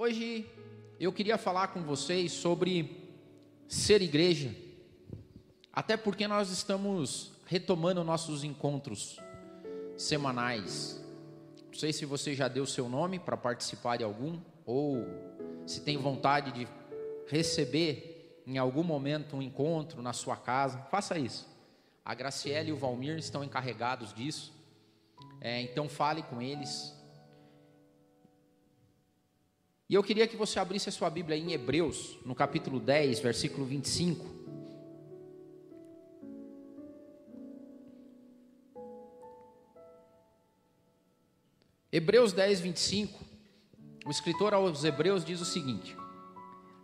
Hoje eu queria falar com vocês sobre ser igreja, até porque nós estamos retomando nossos encontros semanais. Não sei se você já deu seu nome para participar de algum, ou se tem vontade de receber em algum momento um encontro na sua casa, faça isso. A Graciela e o Valmir estão encarregados disso, é, então fale com eles, e eu queria que você abrisse a sua Bíblia em Hebreus, no capítulo 10, versículo 25. Hebreus 10, 25. O escritor aos Hebreus diz o seguinte: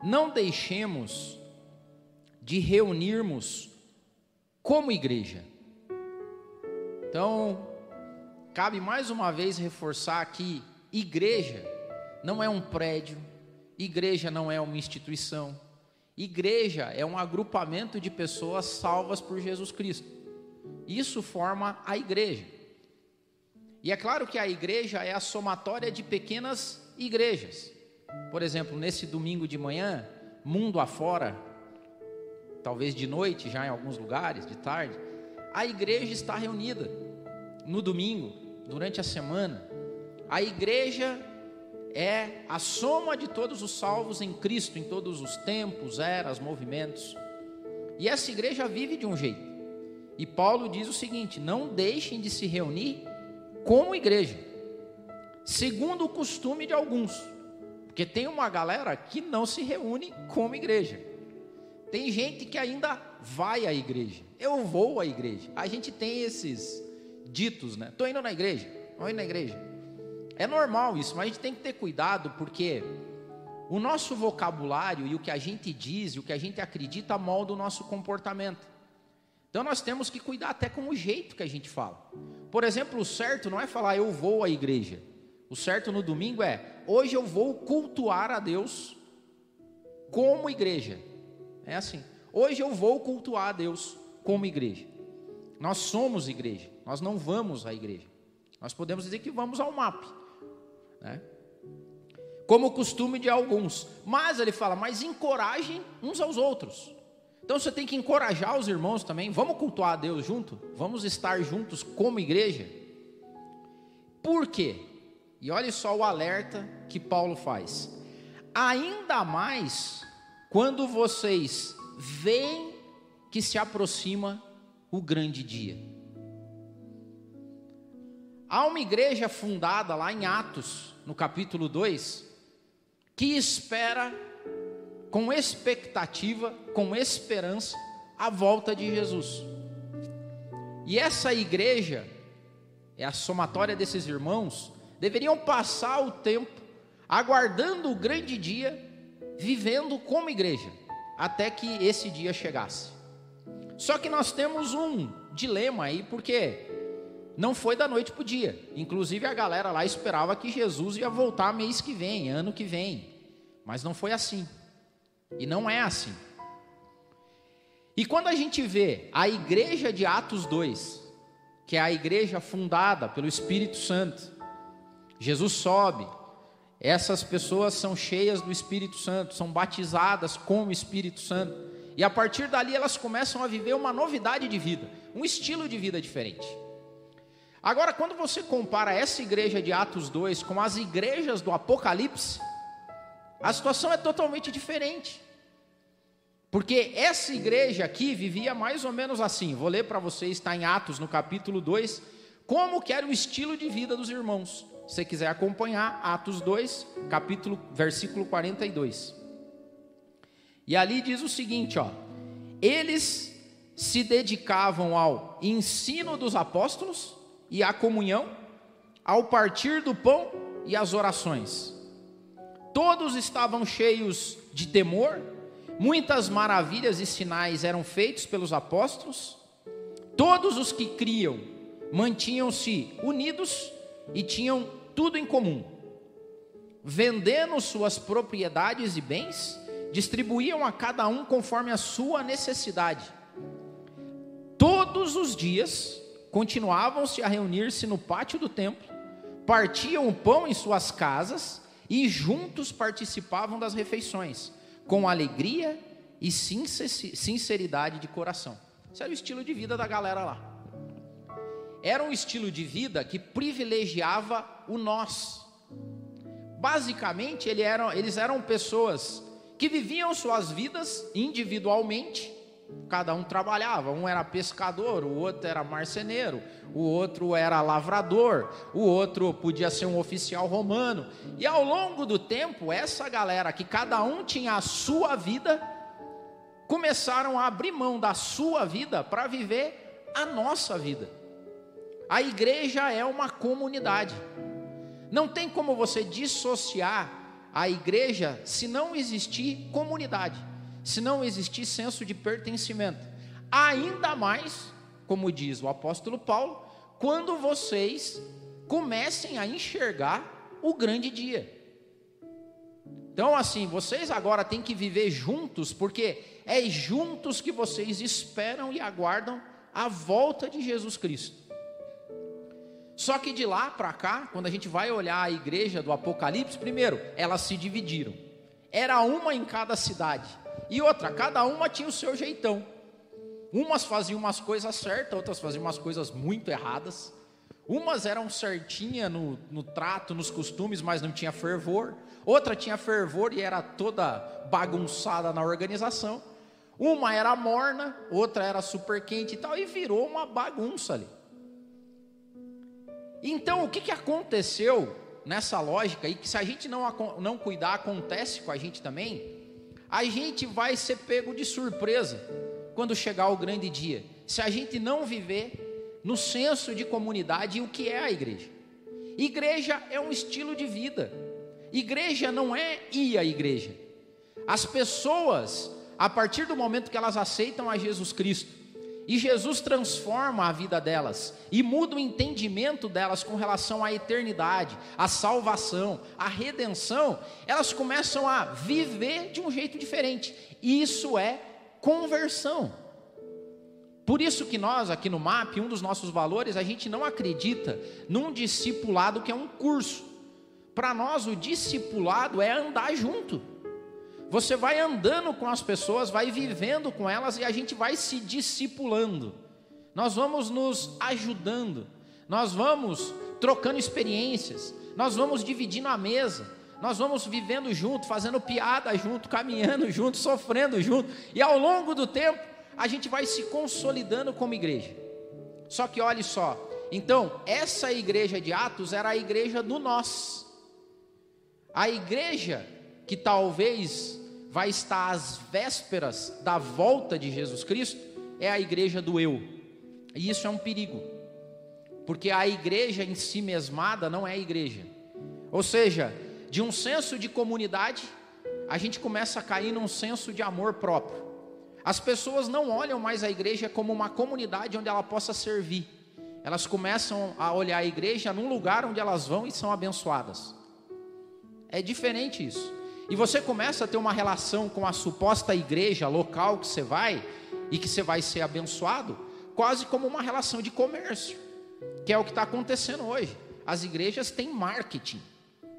Não deixemos de reunirmos como igreja. Então, cabe mais uma vez reforçar aqui: igreja não é um prédio, igreja não é uma instituição. Igreja é um agrupamento de pessoas salvas por Jesus Cristo. Isso forma a igreja. E é claro que a igreja é a somatória de pequenas igrejas. Por exemplo, nesse domingo de manhã, mundo afora, talvez de noite já em alguns lugares, de tarde, a igreja está reunida no domingo, durante a semana. A igreja é a soma de todos os salvos em Cristo, em todos os tempos, eras, movimentos. E essa igreja vive de um jeito. E Paulo diz o seguinte: não deixem de se reunir como igreja, segundo o costume de alguns, porque tem uma galera que não se reúne como igreja. Tem gente que ainda vai à igreja. Eu vou à igreja. A gente tem esses ditos, né? Estou indo na igreja. Estou indo na igreja. É normal isso, mas a gente tem que ter cuidado porque o nosso vocabulário e o que a gente diz e o que a gente acredita molda o nosso comportamento. Então nós temos que cuidar até com o jeito que a gente fala. Por exemplo, o certo não é falar eu vou à igreja. O certo no domingo é hoje eu vou cultuar a Deus como igreja. É assim. Hoje eu vou cultuar a Deus como igreja. Nós somos igreja. Nós não vamos à igreja. Nós podemos dizer que vamos ao MAP né? como o costume de alguns. Mas ele fala, mas encorajem uns aos outros. Então você tem que encorajar os irmãos também. Vamos cultuar a Deus junto? Vamos estar juntos como igreja? Por quê? E olha só o alerta que Paulo faz. Ainda mais quando vocês veem que se aproxima o grande dia. Há uma igreja fundada lá em Atos, no capítulo 2, que espera com expectativa, com esperança, a volta de Jesus. E essa igreja, é a somatória desses irmãos, deveriam passar o tempo aguardando o grande dia, vivendo como igreja, até que esse dia chegasse. Só que nós temos um dilema aí, porque não foi da noite para o dia. Inclusive a galera lá esperava que Jesus ia voltar mês que vem, ano que vem. Mas não foi assim. E não é assim. E quando a gente vê a igreja de Atos 2, que é a igreja fundada pelo Espírito Santo, Jesus sobe, essas pessoas são cheias do Espírito Santo, são batizadas com o Espírito Santo, e a partir dali elas começam a viver uma novidade de vida, um estilo de vida diferente. Agora, quando você compara essa igreja de Atos 2 com as igrejas do Apocalipse, a situação é totalmente diferente. Porque essa igreja aqui vivia mais ou menos assim. Vou ler para vocês, está em Atos, no capítulo 2, como que era o estilo de vida dos irmãos. Se você quiser acompanhar, Atos 2, capítulo, versículo 42. E ali diz o seguinte, ó: Eles se dedicavam ao ensino dos apóstolos, e a comunhão, ao partir do pão e as orações. Todos estavam cheios de temor, muitas maravilhas e sinais eram feitos pelos apóstolos. Todos os que criam mantinham-se unidos e tinham tudo em comum. Vendendo suas propriedades e bens, distribuíam a cada um conforme a sua necessidade. Todos os dias continuavam-se a reunir-se no pátio do templo, partiam o pão em suas casas e juntos participavam das refeições, com alegria e sinceridade de coração. Esse era o estilo de vida da galera lá. Era um estilo de vida que privilegiava o nós. Basicamente, eles eram pessoas que viviam suas vidas individualmente, cada um trabalhava, um era pescador, o outro era marceneiro, o outro era lavrador, o outro podia ser um oficial romano. E ao longo do tempo, essa galera que cada um tinha a sua vida, começaram a abrir mão da sua vida para viver a nossa vida. A igreja é uma comunidade. Não tem como você dissociar a igreja se não existir comunidade, se não existir senso de pertencimento. Ainda mais, como diz o apóstolo Paulo, quando vocês comecem a enxergar o grande dia. Então, assim, vocês agora têm que viver juntos, porque é juntos que vocês esperam e aguardam a volta de Jesus Cristo. Só que de lá para cá, quando a gente vai olhar a igreja do Apocalipse, primeiro, elas se dividiram. Era uma em cada cidade. E outra, cada uma tinha o seu jeitão. Umas faziam umas coisas certas, outras faziam umas coisas muito erradas. Umas eram certinhas no, no trato, nos costumes, mas não tinha fervor. Outra tinha fervor e era toda bagunçada na organização. Uma era morna, outra era super quente e tal, e virou uma bagunça ali. Então, o que, que aconteceu nessa lógica e que se a gente não, não cuidar, acontece com a gente também, a gente vai ser pego de surpresa quando chegar o grande dia. Se a gente não viver no senso de comunidade e o que é a igreja. Igreja é um estilo de vida. Igreja não é ir à igreja. As pessoas, a partir do momento que elas aceitam a Jesus Cristo, e Jesus transforma a vida delas e muda o entendimento delas com relação à eternidade, à salvação, à redenção. Elas começam a viver de um jeito diferente. Isso é conversão. Por isso que nós aqui no MAP, um dos nossos valores, a gente não acredita num discipulado que é um curso. Para nós o discipulado é andar junto. Você vai andando com as pessoas, vai vivendo com elas e a gente vai se discipulando. Nós vamos nos ajudando, nós vamos trocando experiências, nós vamos dividindo a mesa, nós vamos vivendo junto, fazendo piada junto, caminhando junto, sofrendo junto, e ao longo do tempo a gente vai se consolidando como igreja. Só que olhe só, então essa igreja de Atos era a igreja do nós, a igreja que talvez vai estar às vésperas da volta de Jesus Cristo é a igreja do eu. E isso é um perigo, porque a igreja em si mesmada não é igreja. Ou seja, de um senso de comunidade, a gente começa a cair num senso de amor próprio. As pessoas não olham mais a igreja como uma comunidade onde ela possa servir. Elas começam a olhar a igreja num lugar onde elas vão e são abençoadas. É diferente isso. E você começa a ter uma relação com a suposta igreja local que você vai e que você vai ser abençoado, quase como uma relação de comércio, que é o que está acontecendo hoje. As igrejas têm marketing,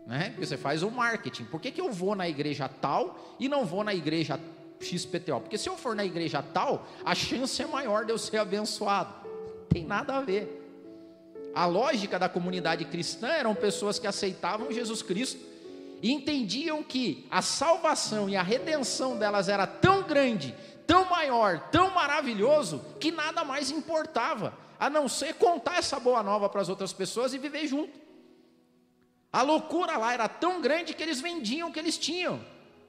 né? Você faz o marketing. Por que, que eu vou na igreja tal e não vou na igreja XPTO? Porque se eu for na igreja tal, a chance é maior de eu ser abençoado. Tem nada a ver. A lógica da comunidade cristã eram pessoas que aceitavam Jesus Cristo e entendiam que a salvação e a redenção delas era tão grande, tão maior, tão maravilhoso, que nada mais importava, a não ser contar essa boa nova para as outras pessoas e viver junto. A loucura lá era tão grande que eles vendiam o que eles tinham.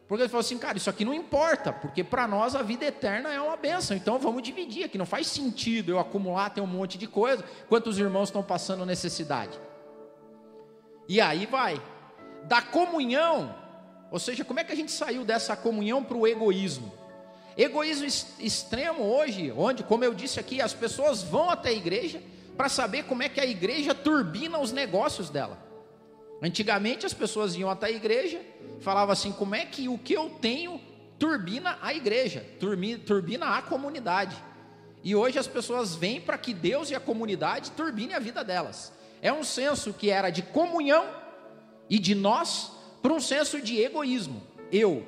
Porque ele falou assim, cara, isso aqui não importa, porque para nós a vida eterna é uma benção, então vamos dividir aqui. Não faz sentido eu acumular, ter um monte de coisa, enquanto os irmãos estão passando necessidade. E aí vai, da comunhão, ou seja, como é que a gente saiu dessa comunhão para o egoísmo? Egoísmo extremo hoje, onde, como eu disse aqui, as pessoas vão até a igreja para saber como é que a igreja turbina os negócios dela. Antigamente as pessoas iam até a igreja, falavam assim: como é que o que eu tenho turbina a igreja, turbina a comunidade. E hoje as pessoas vêm para que Deus e a comunidade turbinem a vida delas. É um senso que era de comunhão e de nós para um senso de egoísmo, eu.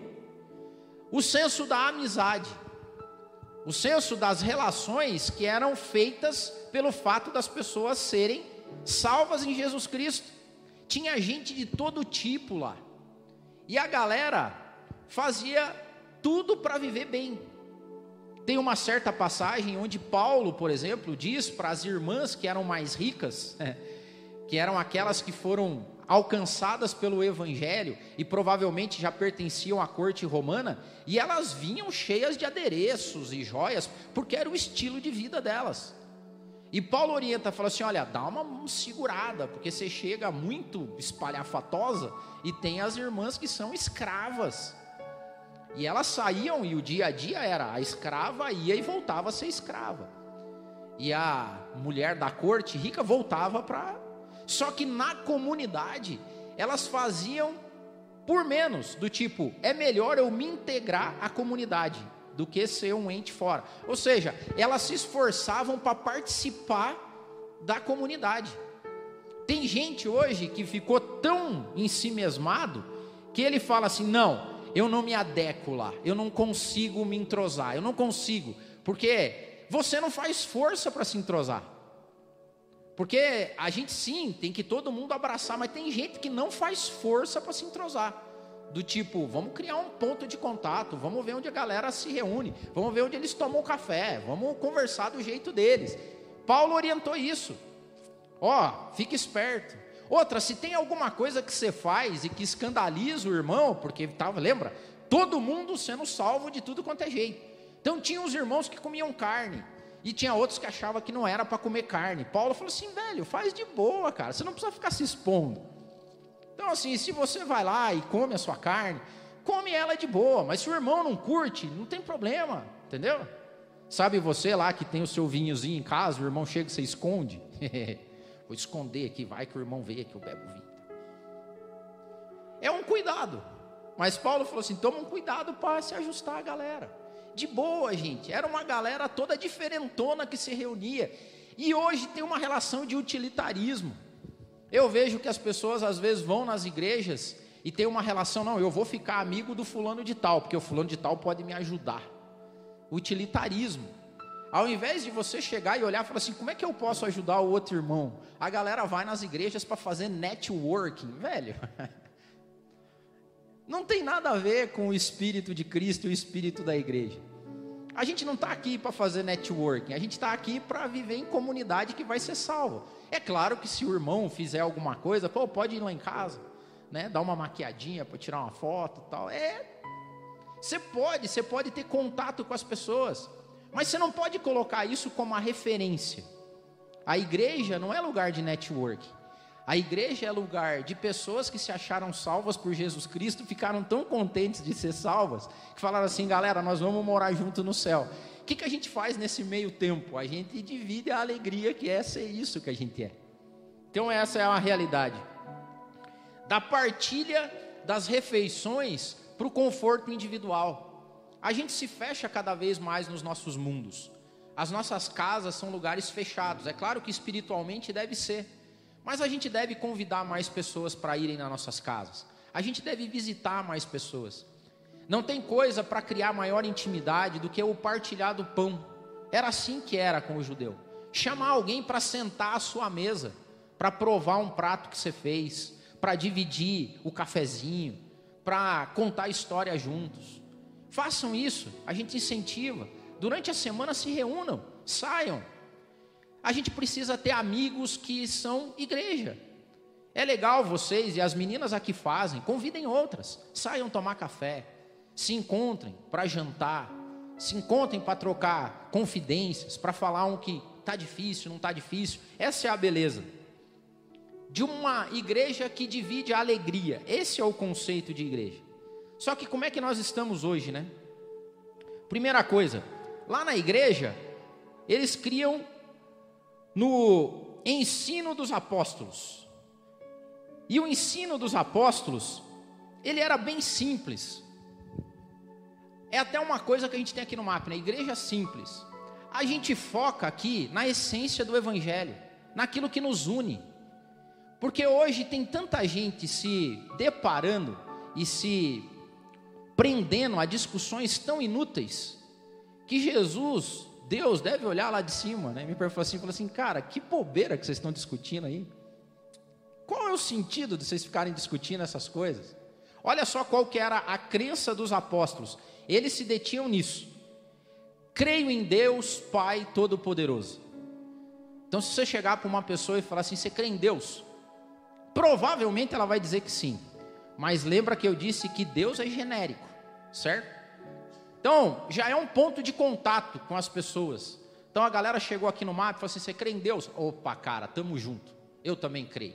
O senso da amizade, o senso das relações que eram feitas pelo fato das pessoas serem salvas em Jesus Cristo. Tinha gente de todo tipo lá. E a galera fazia tudo para viver bem. Tem uma certa passagem onde Paulo, por exemplo, diz para as irmãs que eram mais ricas, que eram aquelas que foram alcançadas pelo evangelho e provavelmente já pertenciam à corte romana, e elas vinham cheias de adereços e joias, porque era o estilo de vida delas. E Paulo orienta, fala assim: olha, dá uma segurada, porque você chega muito espalhafatosa e tem as irmãs que são escravas. E elas saíam e o dia a dia era a escrava ia e voltava a ser escrava. E a mulher da corte rica voltava para só que na comunidade, elas faziam por menos, do tipo, é melhor eu me integrar à comunidade do que ser um ente fora. Ou seja, elas se esforçavam para participar da comunidade. Tem gente hoje que ficou tão em si mesmado que ele fala assim: não, eu não me adequo lá, eu não consigo me entrosar, eu não consigo, porque você não faz força para se entrosar. Porque a gente sim tem que todo mundo abraçar, mas tem gente que não faz força para se entrosar. Do tipo, vamos criar um ponto de contato, vamos ver onde a galera se reúne, vamos ver onde eles tomam café, vamos conversar do jeito deles. Paulo orientou isso. Ó, fique esperto. Outra, se tem alguma coisa que você faz e que escandaliza o irmão, porque tava, lembra? Todo mundo sendo salvo de tudo quanto é jeito. Então tinha os irmãos que comiam carne. E tinha outros que achavam que não era para comer carne. Paulo falou assim, velho, faz de boa, cara. Você não precisa ficar se expondo. Então, assim, se você vai lá e come a sua carne, come ela de boa. Mas se o irmão não curte, não tem problema, entendeu? Sabe você lá que tem o seu vinhozinho em casa, o irmão chega e você esconde? Vou esconder aqui, vai que o irmão vê que eu bebo vinho. É um cuidado. Mas Paulo falou assim: toma um cuidado para se ajustar a galera de boa, gente. Era uma galera toda diferentona que se reunia. E hoje tem uma relação de utilitarismo. Eu vejo que as pessoas às vezes vão nas igrejas e tem uma relação, não, eu vou ficar amigo do fulano de tal, porque o fulano de tal pode me ajudar. Utilitarismo. Ao invés de você chegar e olhar e falar assim, como é que eu posso ajudar o outro irmão? A galera vai nas igrejas para fazer networking, velho. Não tem nada a ver com o espírito de Cristo e o espírito da igreja. A gente não está aqui para fazer networking, a gente está aqui para viver em comunidade que vai ser salvo. É claro que se o irmão fizer alguma coisa, pô, pode ir lá em casa, né? Dar uma maquiadinha para tirar uma foto, tal. É, você pode, você pode ter contato com as pessoas, mas você não pode colocar isso como uma referência. A igreja não é lugar de networking. A igreja é lugar de pessoas que se acharam salvas por Jesus Cristo, ficaram tão contentes de ser salvas, que falaram assim: galera, nós vamos morar junto no céu. O que, que a gente faz nesse meio tempo? A gente divide a alegria que é ser isso que a gente é. Então, essa é a realidade. Da partilha das refeições para o conforto individual. A gente se fecha cada vez mais nos nossos mundos. As nossas casas são lugares fechados. É claro que espiritualmente deve ser. Mas a gente deve convidar mais pessoas para irem nas nossas casas. A gente deve visitar mais pessoas. Não tem coisa para criar maior intimidade do que o partilhar do pão. Era assim que era com o judeu. Chamar alguém para sentar à sua mesa, para provar um prato que você fez, para dividir o cafezinho, para contar história juntos. Façam isso, a gente incentiva. Durante a semana se reúnam, saiam, a gente precisa ter amigos que são igreja. É legal vocês e as meninas aqui fazem, convidem outras, saiam tomar café, se encontrem para jantar, se encontrem para trocar confidências, para falar um que está difícil, não está difícil. Essa é a beleza de uma igreja que divide a alegria. Esse é o conceito de igreja. Só que como é que nós estamos hoje, né? Primeira coisa, lá na igreja, eles criam no ensino dos apóstolos. E o ensino dos apóstolos, ele era bem simples. É até uma coisa que a gente tem aqui no mapa, né? igreja simples. A gente foca aqui na essência do evangelho, naquilo que nos une. Porque hoje tem tanta gente se deparando e se prendendo a discussões tão inúteis que Jesus, Deus, deve olhar lá de cima, né? Me perguntou assim, falou assim, cara, que bobeira que vocês estão discutindo aí. Qual é o sentido de vocês ficarem discutindo essas coisas? Olha só qual que era a crença dos apóstolos. Eles se detinham nisso. Creio em Deus, Pai Todo-Poderoso. Então, se você chegar para uma pessoa e falar assim, você crê em Deus? Provavelmente ela vai dizer que sim. Mas lembra que eu disse que Deus é genérico, certo? Então, já é um ponto de contato com as pessoas. Então a galera chegou aqui no mapa e falou assim: você crê em Deus? Opa, cara, tamo junto. Eu também creio.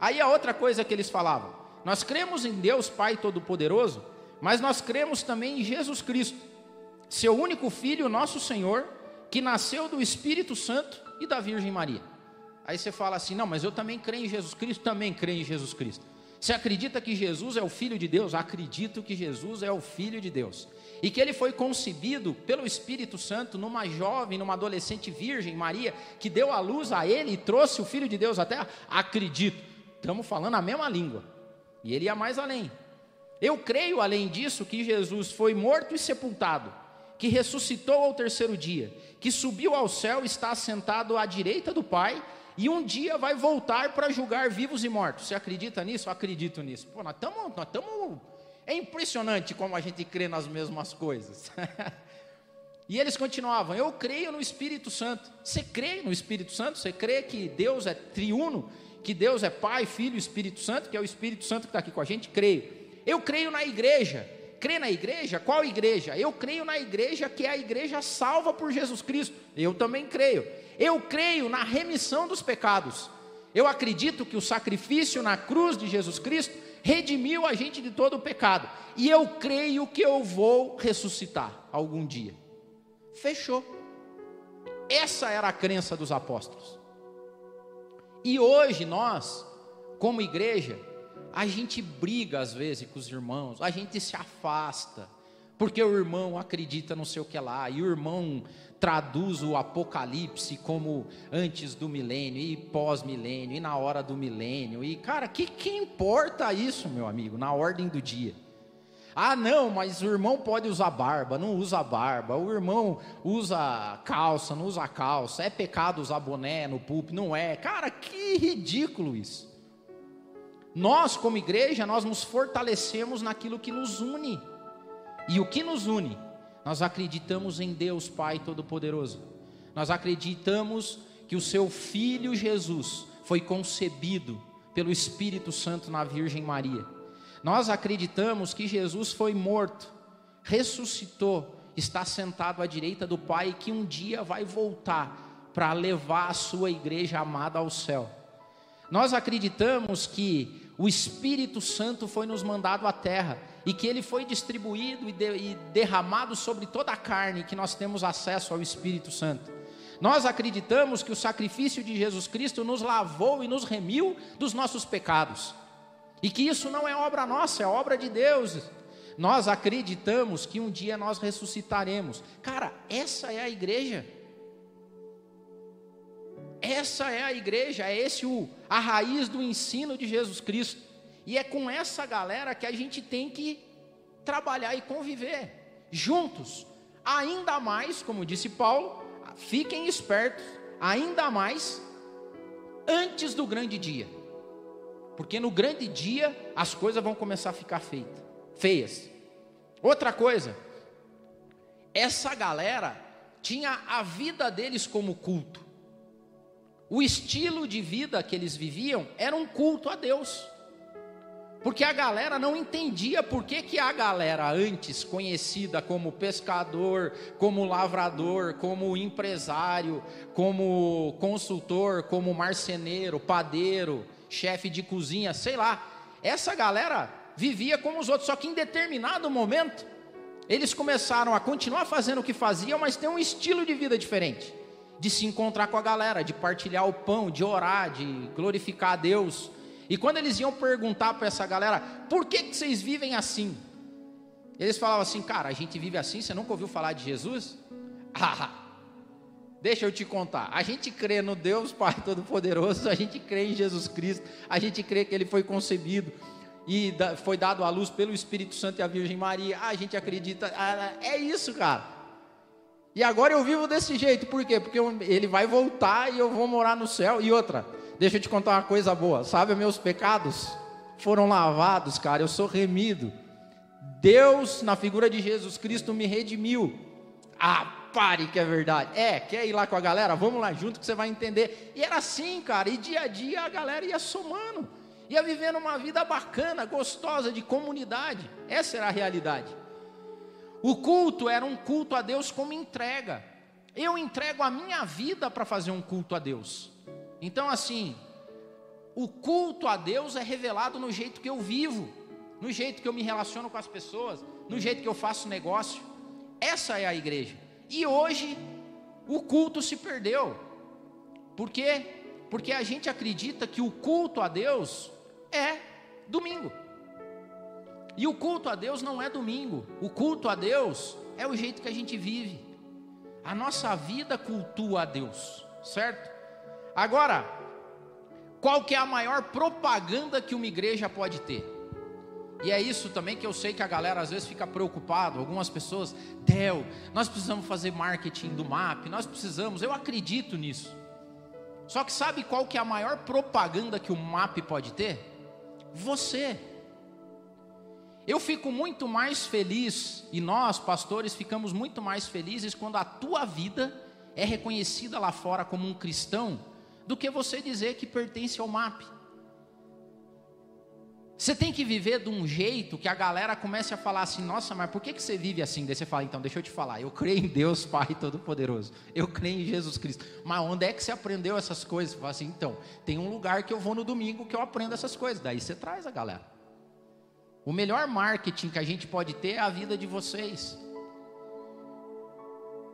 Aí a outra coisa que eles falavam: nós cremos em Deus Pai Todo-Poderoso, mas nós cremos também em Jesus Cristo, seu único Filho, nosso Senhor, que nasceu do Espírito Santo e da Virgem Maria. Aí você fala assim: não, mas eu também creio em Jesus Cristo, também creio em Jesus Cristo. Você acredita que Jesus é o Filho de Deus? Acredito que Jesus é o Filho de Deus. E que ele foi concebido pelo Espírito Santo numa jovem, numa adolescente virgem, Maria, que deu a luz a ele e trouxe o Filho de Deus à terra? Acredito. Estamos falando a mesma língua. E ele ia mais além. Eu creio, além disso, que Jesus foi morto e sepultado, que ressuscitou ao terceiro dia, que subiu ao céu e está assentado à direita do Pai e um dia vai voltar para julgar vivos e mortos. Você acredita nisso? Eu acredito nisso. Pô, nós estamos. Nós estamos. É impressionante como a gente crê nas mesmas coisas. e eles continuavam: Eu creio no Espírito Santo. Você crê no Espírito Santo? Você crê que Deus é triuno? Que Deus é Pai, Filho e Espírito Santo? Que é o Espírito Santo que está aqui com a gente? Creio. Eu creio na igreja. Crê na igreja? Qual igreja? Eu creio na igreja que é a igreja salva por Jesus Cristo. Eu também creio. Eu creio na remissão dos pecados. Eu acredito que o sacrifício na cruz de Jesus Cristo redimiu a gente de todo o pecado. E eu creio que eu vou ressuscitar algum dia. Fechou. Essa era a crença dos apóstolos. E hoje nós, como igreja, a gente briga às vezes com os irmãos, a gente se afasta, porque o irmão acredita no seu que lá, e o irmão traduz o Apocalipse como antes do milênio e pós-milênio e na hora do milênio. E cara, que que importa isso, meu amigo, na ordem do dia? Ah, não, mas o irmão pode usar barba, não usa barba. O irmão usa calça, não usa calça. É pecado usar boné no púlpito, não é. Cara, que ridículo isso. Nós, como igreja, nós nos fortalecemos naquilo que nos une. E o que nos une? Nós acreditamos em Deus Pai Todo-Poderoso. Nós acreditamos que o seu filho Jesus foi concebido pelo Espírito Santo na Virgem Maria. Nós acreditamos que Jesus foi morto, ressuscitou, está sentado à direita do Pai e que um dia vai voltar para levar a sua igreja amada ao céu. Nós acreditamos que o Espírito Santo foi nos mandado à terra e que ele foi distribuído e, de, e derramado sobre toda a carne, que nós temos acesso ao Espírito Santo. Nós acreditamos que o sacrifício de Jesus Cristo nos lavou e nos remiu dos nossos pecados. E que isso não é obra nossa, é obra de Deus. Nós acreditamos que um dia nós ressuscitaremos. Cara, essa é a igreja. Essa é a igreja, é esse o, a raiz do ensino de Jesus Cristo. E é com essa galera que a gente tem que trabalhar e conviver juntos. Ainda mais, como disse Paulo, fiquem espertos, ainda mais antes do grande dia. Porque no grande dia as coisas vão começar a ficar feitas, feias. Outra coisa, essa galera tinha a vida deles como culto. O estilo de vida que eles viviam era um culto a Deus. Porque a galera não entendia por que, que a galera antes conhecida como pescador, como lavrador, como empresário, como consultor, como marceneiro, padeiro, chefe de cozinha, sei lá, essa galera vivia como os outros, só que em determinado momento eles começaram a continuar fazendo o que faziam, mas tem um estilo de vida diferente, de se encontrar com a galera, de partilhar o pão, de orar, de glorificar a Deus e quando eles iam perguntar para essa galera, por que, que vocês vivem assim? Eles falavam assim, cara, a gente vive assim, você nunca ouviu falar de Jesus? Ah, deixa eu te contar. A gente crê no Deus Pai Todo-Poderoso, a gente crê em Jesus Cristo, a gente crê que Ele foi concebido e foi dado à luz pelo Espírito Santo e a Virgem Maria. A gente acredita, é isso, cara. E agora eu vivo desse jeito, por quê? Porque ele vai voltar e eu vou morar no céu. E outra, deixa eu te contar uma coisa boa: sabe, meus pecados foram lavados, cara, eu sou remido. Deus, na figura de Jesus Cristo, me redimiu. Ah, pare que é verdade. É, quer ir lá com a galera? Vamos lá junto que você vai entender. E era assim, cara, e dia a dia a galera ia somando ia vivendo uma vida bacana, gostosa, de comunidade. Essa era a realidade. O culto era um culto a Deus como entrega. Eu entrego a minha vida para fazer um culto a Deus. Então, assim, o culto a Deus é revelado no jeito que eu vivo, no jeito que eu me relaciono com as pessoas, no jeito que eu faço negócio. Essa é a igreja. E hoje, o culto se perdeu. Por quê? Porque a gente acredita que o culto a Deus é domingo. E o culto a Deus não é domingo. O culto a Deus é o jeito que a gente vive. A nossa vida cultua a Deus, certo? Agora, qual que é a maior propaganda que uma igreja pode ter? E é isso também que eu sei que a galera às vezes fica preocupado. Algumas pessoas, Del, nós precisamos fazer marketing do MAP, nós precisamos, eu acredito nisso. Só que sabe qual que é a maior propaganda que o MAP pode ter? você. Eu fico muito mais feliz, e nós, pastores, ficamos muito mais felizes quando a tua vida é reconhecida lá fora como um cristão, do que você dizer que pertence ao MAP. Você tem que viver de um jeito que a galera comece a falar assim: nossa, mas por que, que você vive assim? Daí você fala: então, deixa eu te falar, eu creio em Deus Pai Todo-Poderoso, eu creio em Jesus Cristo. Mas onde é que você aprendeu essas coisas? Você fala assim: então, tem um lugar que eu vou no domingo que eu aprendo essas coisas. Daí você traz a galera. O melhor marketing que a gente pode ter é a vida de vocês.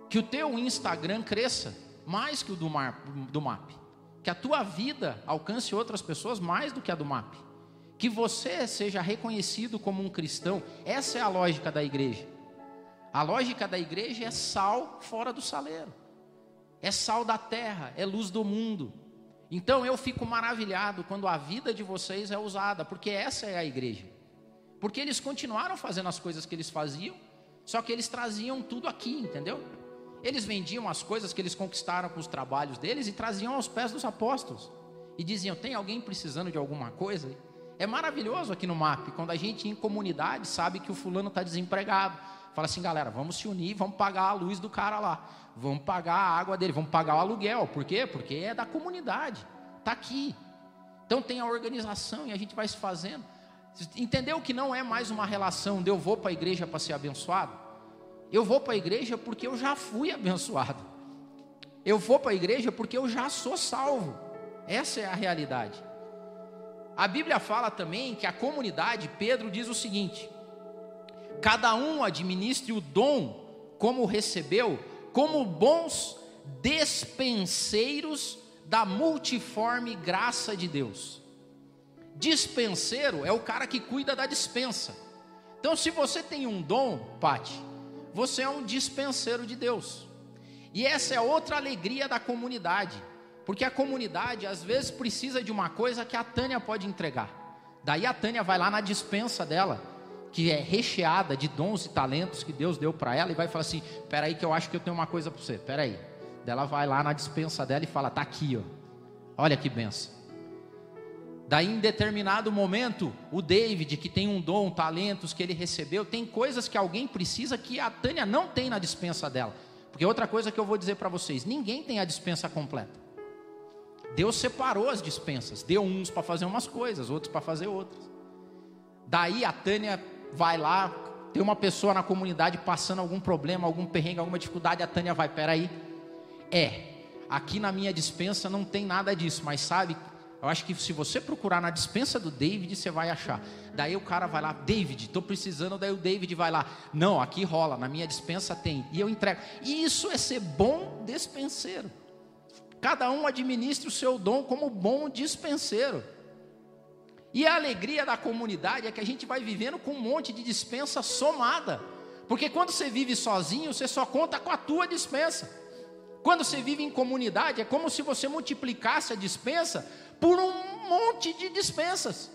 Que o teu Instagram cresça mais que o do, mar, do MAP. Que a tua vida alcance outras pessoas mais do que a do MAP que você seja reconhecido como um cristão. Essa é a lógica da igreja. A lógica da igreja é sal fora do saleiro, é sal da terra, é luz do mundo. Então eu fico maravilhado quando a vida de vocês é usada, porque essa é a igreja. Porque eles continuaram fazendo as coisas que eles faziam, só que eles traziam tudo aqui, entendeu? Eles vendiam as coisas que eles conquistaram com os trabalhos deles e traziam aos pés dos apóstolos. E diziam: tem alguém precisando de alguma coisa? É maravilhoso aqui no MAP, quando a gente em comunidade sabe que o fulano está desempregado. Fala assim, galera, vamos se unir, vamos pagar a luz do cara lá, vamos pagar a água dele, vamos pagar o aluguel. Por quê? Porque é da comunidade, está aqui. Então tem a organização e a gente vai se fazendo. Entendeu que não é mais uma relação de eu vou para a igreja para ser abençoado? Eu vou para a igreja porque eu já fui abençoado. Eu vou para a igreja porque eu já sou salvo. Essa é a realidade. A Bíblia fala também que a comunidade, Pedro diz o seguinte: cada um administre o dom como recebeu, como bons despenseiros da multiforme graça de Deus. Dispenseiro é o cara que cuida da dispensa. Então, se você tem um dom, Pati, você é um dispenseiro de Deus. E essa é outra alegria da comunidade. Porque a comunidade às vezes precisa de uma coisa que a Tânia pode entregar. Daí a Tânia vai lá na dispensa dela, que é recheada de dons e talentos que Deus deu para ela, e vai falar assim: Espera aí, que eu acho que eu tenho uma coisa para você. Espera aí. Daí ela vai lá na dispensa dela e fala: Tá aqui, ó. Olha que benção. Daí, em determinado momento, o David, que tem um dom, talentos que ele recebeu, tem coisas que alguém precisa que a Tânia não tem na dispensa dela. Porque outra coisa que eu vou dizer para vocês: ninguém tem a dispensa completa. Deus separou as dispensas, deu uns para fazer umas coisas, outros para fazer outras. Daí a Tânia vai lá, tem uma pessoa na comunidade passando algum problema, algum perrengue, alguma dificuldade, a Tânia vai, peraí, é, aqui na minha dispensa não tem nada disso, mas sabe, eu acho que se você procurar na dispensa do David, você vai achar. Daí o cara vai lá, David, estou precisando, daí o David vai lá, não, aqui rola, na minha dispensa tem, e eu entrego. E isso é ser bom despenseiro. Cada um administra o seu dom como bom dispenseiro. E a alegria da comunidade é que a gente vai vivendo com um monte de dispensa somada. Porque quando você vive sozinho, você só conta com a tua dispensa. Quando você vive em comunidade, é como se você multiplicasse a dispensa por um monte de dispensas.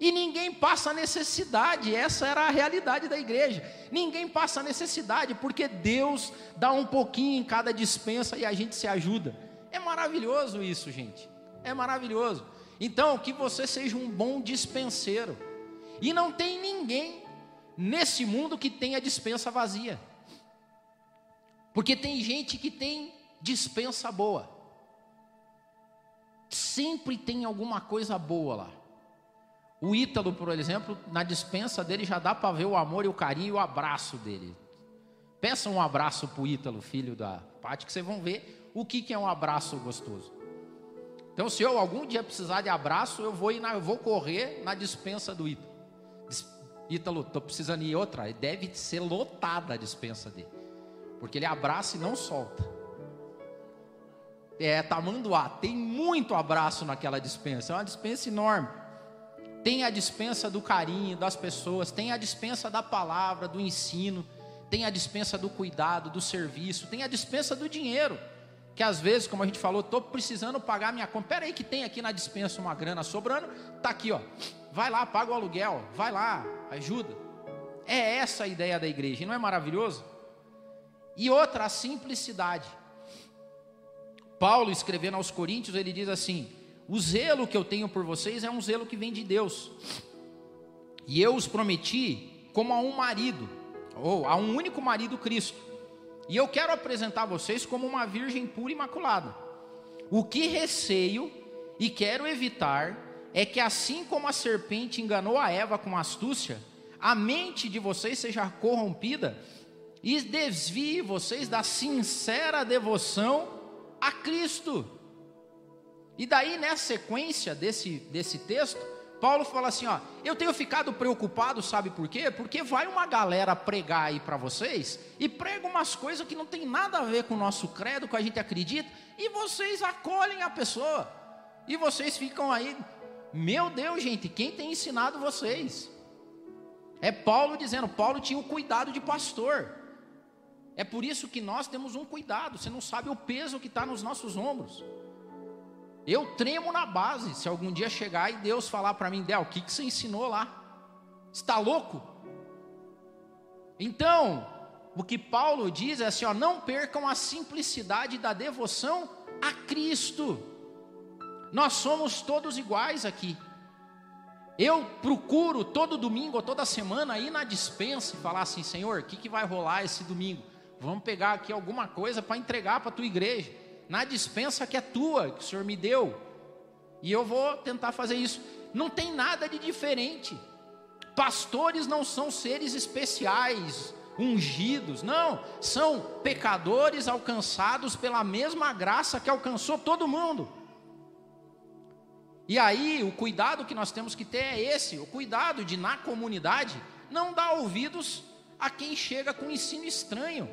E ninguém passa necessidade, essa era a realidade da igreja. Ninguém passa necessidade, porque Deus dá um pouquinho em cada dispensa e a gente se ajuda. É maravilhoso isso, gente. É maravilhoso. Então, que você seja um bom dispenseiro. E não tem ninguém nesse mundo que tenha dispensa vazia. Porque tem gente que tem dispensa boa. Sempre tem alguma coisa boa lá. O Ítalo, por exemplo, na dispensa dele já dá para ver o amor e o carinho e o abraço dele. Peça um abraço para o Ítalo, filho da Paty, que vocês vão ver o que, que é um abraço gostoso. Então, se eu algum dia precisar de abraço, eu vou, na, eu vou correr na dispensa do Ítalo. Ítalo, estou precisando ir outra. Deve ser lotada a dispensa dele. Porque ele abraça e não solta. É, Tamanduá, tem muito abraço naquela dispensa. É uma dispensa enorme. Tem a dispensa do carinho das pessoas, tem a dispensa da palavra, do ensino, tem a dispensa do cuidado, do serviço, tem a dispensa do dinheiro. Que às vezes, como a gente falou, estou precisando pagar minha conta. Pera aí que tem aqui na dispensa uma grana sobrando, tá aqui, ó. Vai lá, paga o aluguel, vai lá, ajuda. É essa a ideia da igreja, não é maravilhoso? E outra, a simplicidade. Paulo escrevendo aos Coríntios, ele diz assim: o zelo que eu tenho por vocês é um zelo que vem de Deus. E eu os prometi como a um marido, ou a um único marido Cristo. E eu quero apresentar vocês como uma virgem pura e imaculada. O que receio e quero evitar é que assim como a serpente enganou a Eva com astúcia, a mente de vocês seja corrompida e desvie vocês da sincera devoção a Cristo. E daí, nessa sequência desse, desse texto, Paulo fala assim: ó, eu tenho ficado preocupado, sabe por quê? Porque vai uma galera pregar aí para vocês e prega umas coisas que não tem nada a ver com o nosso credo, com a gente acredita, e vocês acolhem a pessoa. E vocês ficam aí, meu Deus, gente, quem tem ensinado vocês? É Paulo dizendo, Paulo tinha o cuidado de pastor. É por isso que nós temos um cuidado, você não sabe o peso que está nos nossos ombros. Eu tremo na base se algum dia chegar e Deus falar para mim, Del, o que, que você ensinou lá? Está louco? Então, o que Paulo diz é assim: ó, não percam a simplicidade da devoção a Cristo. Nós somos todos iguais aqui. Eu procuro todo domingo ou toda semana ir na dispensa e falar assim: Senhor, o que, que vai rolar esse domingo? Vamos pegar aqui alguma coisa para entregar para a tua igreja na dispensa que é tua, que o Senhor me deu. E eu vou tentar fazer isso. Não tem nada de diferente. Pastores não são seres especiais, ungidos, não, são pecadores alcançados pela mesma graça que alcançou todo mundo. E aí, o cuidado que nós temos que ter é esse: o cuidado de, na comunidade, não dar ouvidos a quem chega com ensino estranho.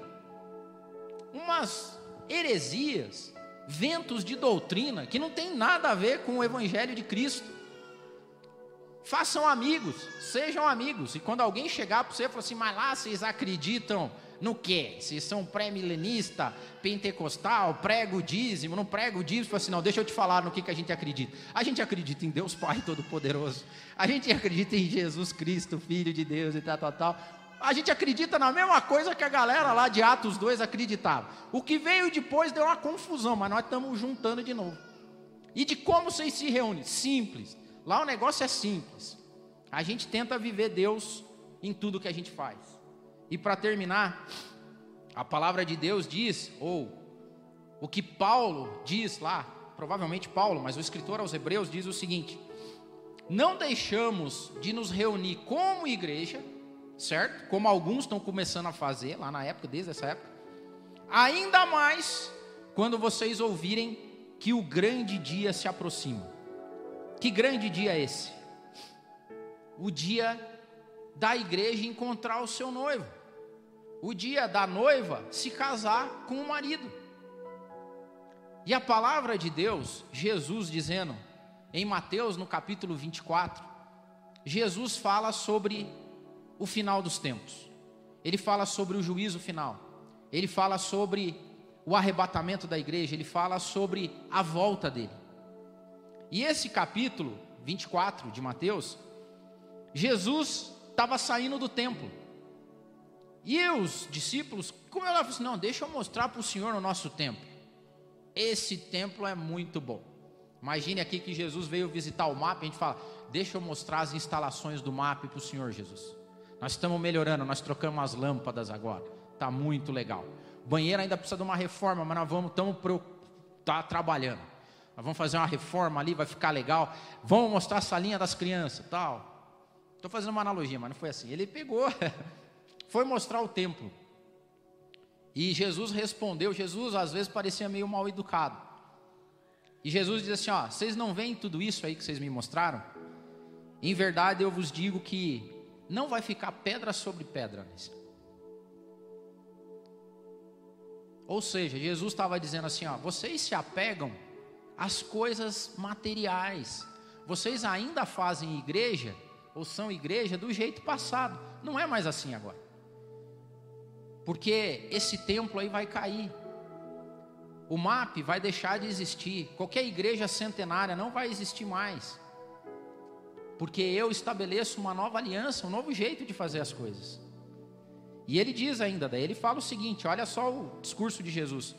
Umas heresias, ventos de doutrina que não tem nada a ver com o evangelho de Cristo. Façam amigos, sejam amigos. E quando alguém chegar para você e falar assim, mas lá vocês acreditam no quê? Vocês são pré-milenista, pentecostal, prego dízimo, não prego dízimo, fala assim, não, deixa eu te falar no que, que a gente acredita. A gente acredita em Deus Pai Todo-Poderoso. A gente acredita em Jesus Cristo, Filho de Deus e tal, tal, tal a gente acredita na mesma coisa que a galera lá de Atos 2 acreditava. O que veio depois deu uma confusão, mas nós estamos juntando de novo. E de como vocês se reúnem? Simples. Lá o negócio é simples. A gente tenta viver Deus em tudo que a gente faz. E para terminar, a palavra de Deus diz, ou o que Paulo diz lá, provavelmente Paulo, mas o escritor aos Hebreus diz o seguinte: Não deixamos de nos reunir como igreja certo? Como alguns estão começando a fazer lá na época, desde essa época. Ainda mais quando vocês ouvirem que o grande dia se aproxima. Que grande dia é esse? O dia da igreja encontrar o seu noivo. O dia da noiva se casar com o marido. E a palavra de Deus, Jesus dizendo, em Mateus no capítulo 24, Jesus fala sobre o final dos tempos. Ele fala sobre o juízo final. Ele fala sobre o arrebatamento da igreja, ele fala sobre a volta dele. E esse capítulo 24 de Mateus, Jesus estava saindo do templo. E os discípulos, como ela falou assim, não, deixa eu mostrar para o Senhor o nosso templo. Esse templo é muito bom. Imagine aqui que Jesus veio visitar o MAP, a gente fala, deixa eu mostrar as instalações do MAP para o Senhor Jesus. Nós estamos melhorando, nós trocamos as lâmpadas agora. Está muito legal. O banheiro ainda precisa de uma reforma, mas nós vamos, estamos tá trabalhando. Nós vamos fazer uma reforma ali, vai ficar legal. Vamos mostrar a salinha das crianças, tal. Estou fazendo uma analogia, mas não foi assim. Ele pegou, foi mostrar o templo. E Jesus respondeu. Jesus às vezes parecia meio mal educado. E Jesus diz assim: Ó, vocês não veem tudo isso aí que vocês me mostraram? Em verdade eu vos digo que não vai ficar pedra sobre pedra. Ou seja, Jesus estava dizendo assim: ó, vocês se apegam às coisas materiais, vocês ainda fazem igreja, ou são igreja do jeito passado, não é mais assim agora, porque esse templo aí vai cair, o MAP vai deixar de existir, qualquer igreja centenária não vai existir mais, porque eu estabeleço uma nova aliança, um novo jeito de fazer as coisas. E ele diz ainda, daí ele fala o seguinte: olha só o discurso de Jesus.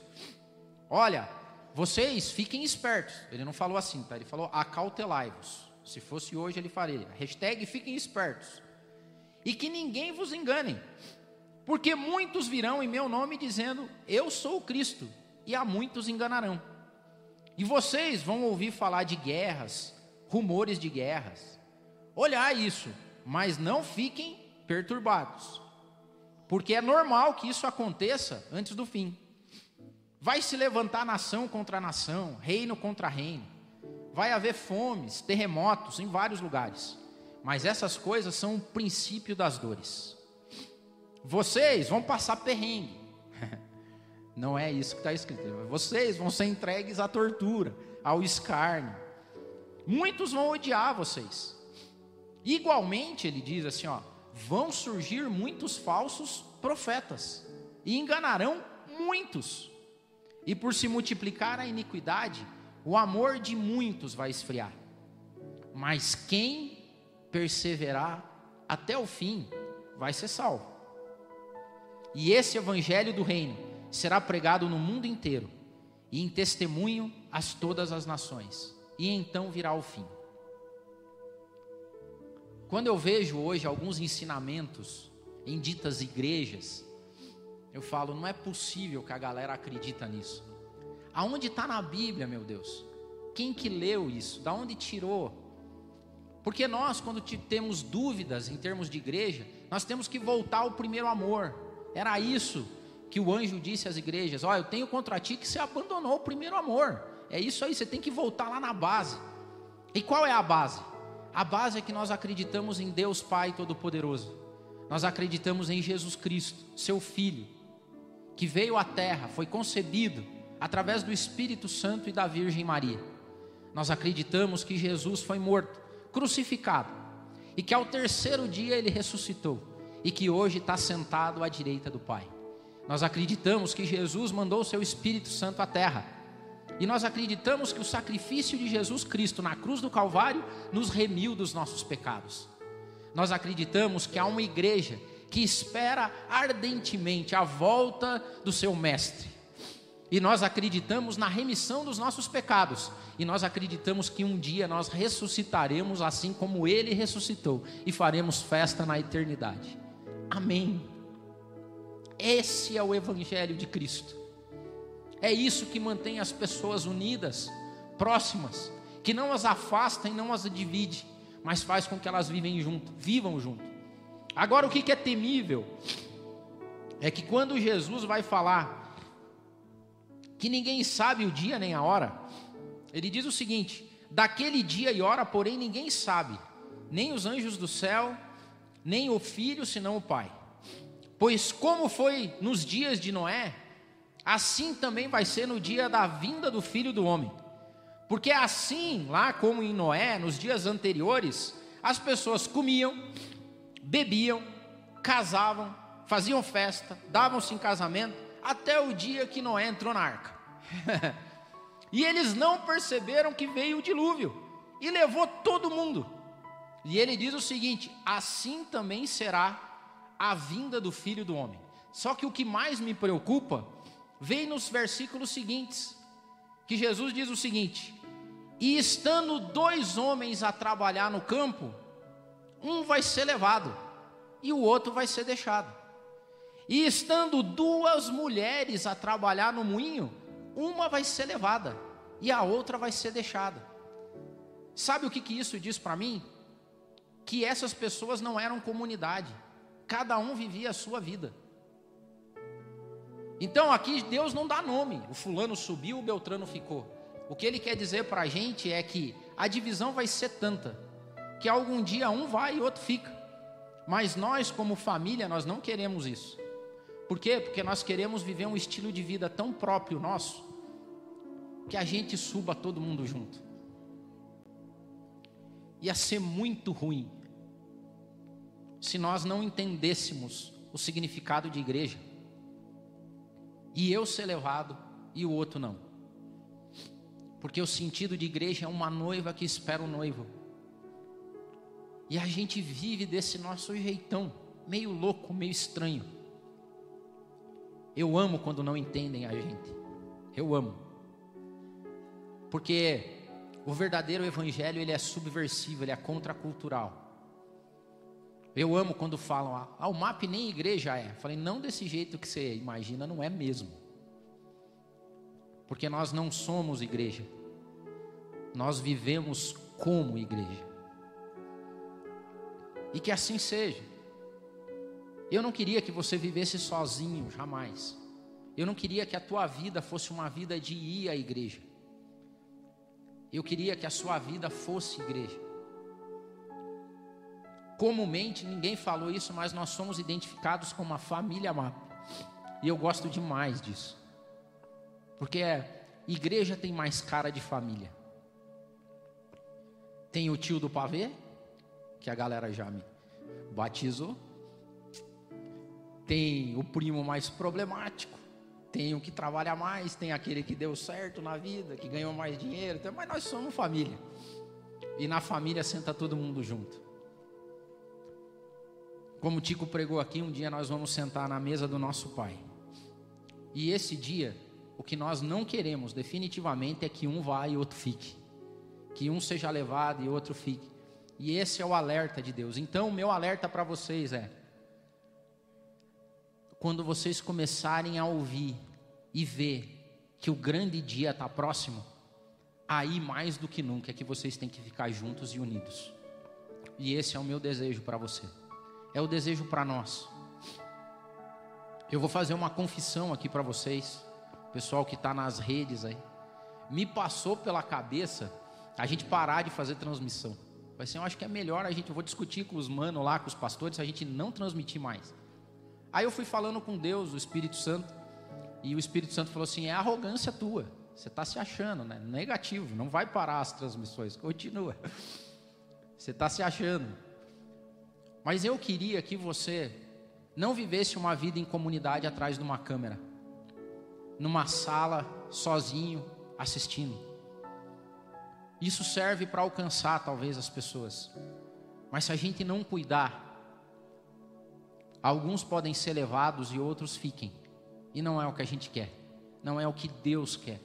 Olha, vocês fiquem espertos. Ele não falou assim, tá? Ele falou acautelai-vos. Se fosse hoje, ele faria. Hashtag fiquem espertos. E que ninguém vos engane. Porque muitos virão em meu nome dizendo: Eu sou o Cristo. E a muitos enganarão. E vocês vão ouvir falar de guerras, rumores de guerras. Olhar isso, mas não fiquem perturbados porque é normal que isso aconteça antes do fim. Vai se levantar nação contra nação, reino contra reino. Vai haver fomes, terremotos em vários lugares. Mas essas coisas são o princípio das dores. Vocês vão passar perrengue. Não é isso que está escrito. Vocês vão ser entregues à tortura, ao escárnio. Muitos vão odiar vocês. Igualmente, ele diz assim: ó, vão surgir muitos falsos profetas e enganarão muitos. E por se multiplicar a iniquidade, o amor de muitos vai esfriar. Mas quem perseverar até o fim vai ser salvo. E esse evangelho do reino será pregado no mundo inteiro e em testemunho a todas as nações. E então virá o fim. Quando eu vejo hoje alguns ensinamentos em ditas igrejas, eu falo, não é possível que a galera acredita nisso. Aonde está na Bíblia, meu Deus? Quem que leu isso? Da onde tirou? Porque nós, quando temos dúvidas em termos de igreja, nós temos que voltar ao primeiro amor. Era isso que o anjo disse às igrejas: Olha, eu tenho contra ti que você abandonou o primeiro amor. É isso aí, você tem que voltar lá na base. E qual é a base? A base é que nós acreditamos em Deus Pai Todo-Poderoso. Nós acreditamos em Jesus Cristo, seu Filho, que veio à terra, foi concebido através do Espírito Santo e da Virgem Maria. Nós acreditamos que Jesus foi morto, crucificado, e que ao terceiro dia ele ressuscitou, e que hoje está sentado à direita do Pai. Nós acreditamos que Jesus mandou seu Espírito Santo à terra e nós acreditamos que o sacrifício de Jesus Cristo na cruz do Calvário nos remiu dos nossos pecados. Nós acreditamos que há uma igreja que espera ardentemente a volta do seu Mestre. E nós acreditamos na remissão dos nossos pecados. E nós acreditamos que um dia nós ressuscitaremos assim como ele ressuscitou e faremos festa na eternidade. Amém. Esse é o Evangelho de Cristo. É isso que mantém as pessoas unidas, próximas, que não as afasta e não as divide, mas faz com que elas vivem junto, vivam junto. Agora o que é temível é que quando Jesus vai falar que ninguém sabe o dia nem a hora, ele diz o seguinte: daquele dia e hora, porém, ninguém sabe, nem os anjos do céu, nem o filho, senão o Pai. Pois como foi nos dias de Noé, assim também vai ser no dia da vinda do filho do homem. Porque assim, lá como em Noé, nos dias anteriores, as pessoas comiam, bebiam, casavam, faziam festa, davam-se em casamento, até o dia que Noé entrou na arca. e eles não perceberam que veio o dilúvio e levou todo mundo. E ele diz o seguinte: assim também será a vinda do filho do homem. Só que o que mais me preocupa vem nos versículos seguintes, que Jesus diz o seguinte: E estando dois homens a trabalhar no campo, um vai ser levado e o outro vai ser deixado. E estando duas mulheres a trabalhar no moinho, uma vai ser levada e a outra vai ser deixada. Sabe o que, que isso diz para mim? Que essas pessoas não eram comunidade, cada um vivia a sua vida. Então aqui Deus não dá nome, o fulano subiu, o Beltrano ficou. O que ele quer dizer para a gente é que a divisão vai ser tanta, que algum dia um vai e outro fica. Mas nós, como família, nós não queremos isso. Por quê? Porque nós queremos viver um estilo de vida tão próprio nosso, que a gente suba todo mundo junto. Ia ser muito ruim se nós não entendêssemos o significado de igreja e eu ser levado e o outro não. Porque o sentido de igreja é uma noiva que espera o noivo. E a gente vive desse nosso jeitão, meio louco, meio estranho. Eu amo quando não entendem a gente. Eu amo. Porque o verdadeiro evangelho, ele é subversivo, ele é contracultural. Eu amo quando falam, ah, ah, o MAP nem igreja é. falei, não desse jeito que você imagina, não é mesmo. Porque nós não somos igreja. Nós vivemos como igreja. E que assim seja. Eu não queria que você vivesse sozinho, jamais. Eu não queria que a tua vida fosse uma vida de ir à igreja. Eu queria que a sua vida fosse igreja. Comumente ninguém falou isso, mas nós somos identificados como uma família amada. E eu gosto demais disso. Porque é, igreja tem mais cara de família. Tem o tio do pavê, que a galera já me batizou. Tem o primo mais problemático. Tem o que trabalha mais, tem aquele que deu certo na vida, que ganhou mais dinheiro, mas nós somos família. E na família senta todo mundo junto. Como o Tico pregou aqui, um dia nós vamos sentar na mesa do nosso Pai. E esse dia, o que nós não queremos definitivamente é que um vá e outro fique. Que um seja levado e outro fique. E esse é o alerta de Deus. Então, o meu alerta para vocês é: quando vocês começarem a ouvir e ver que o grande dia está próximo, aí mais do que nunca é que vocês têm que ficar juntos e unidos. E esse é o meu desejo para você é o desejo para nós. Eu vou fazer uma confissão aqui para vocês, pessoal que está nas redes aí. Me passou pela cabeça a gente parar de fazer transmissão. Vai ser, eu acho que é melhor a gente, eu vou discutir com os manos lá, com os pastores, a gente não transmitir mais. Aí eu fui falando com Deus, o Espírito Santo, e o Espírito Santo falou assim: é arrogância tua, você está se achando, né? Negativo, não vai parar as transmissões, continua. Você está se achando. Mas eu queria que você não vivesse uma vida em comunidade atrás de uma câmera, numa sala, sozinho, assistindo. Isso serve para alcançar talvez as pessoas, mas se a gente não cuidar, alguns podem ser levados e outros fiquem, e não é o que a gente quer, não é o que Deus quer,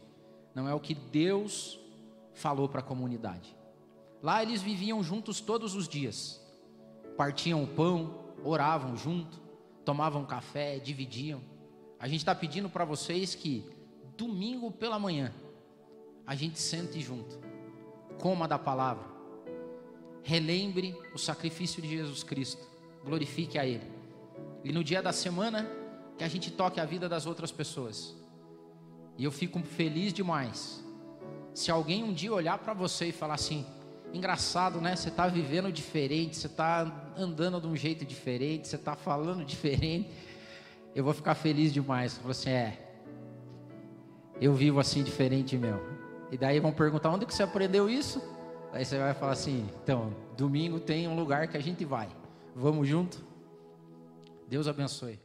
não é o que Deus falou para a comunidade. Lá eles viviam juntos todos os dias, partiam o pão, oravam junto, tomavam café, dividiam. A gente está pedindo para vocês que domingo pela manhã a gente sente junto, coma da palavra, relembre o sacrifício de Jesus Cristo, glorifique a Ele. E no dia da semana que a gente toque a vida das outras pessoas. E eu fico feliz demais se alguém um dia olhar para você e falar assim: Engraçado, né? Você está vivendo diferente, você está andando de um jeito diferente, você está falando diferente. Eu vou ficar feliz demais. Você assim, é, eu vivo assim diferente, meu. E daí vão perguntar onde que você aprendeu isso? Aí você vai falar assim, então, domingo tem um lugar que a gente vai. Vamos junto? Deus abençoe.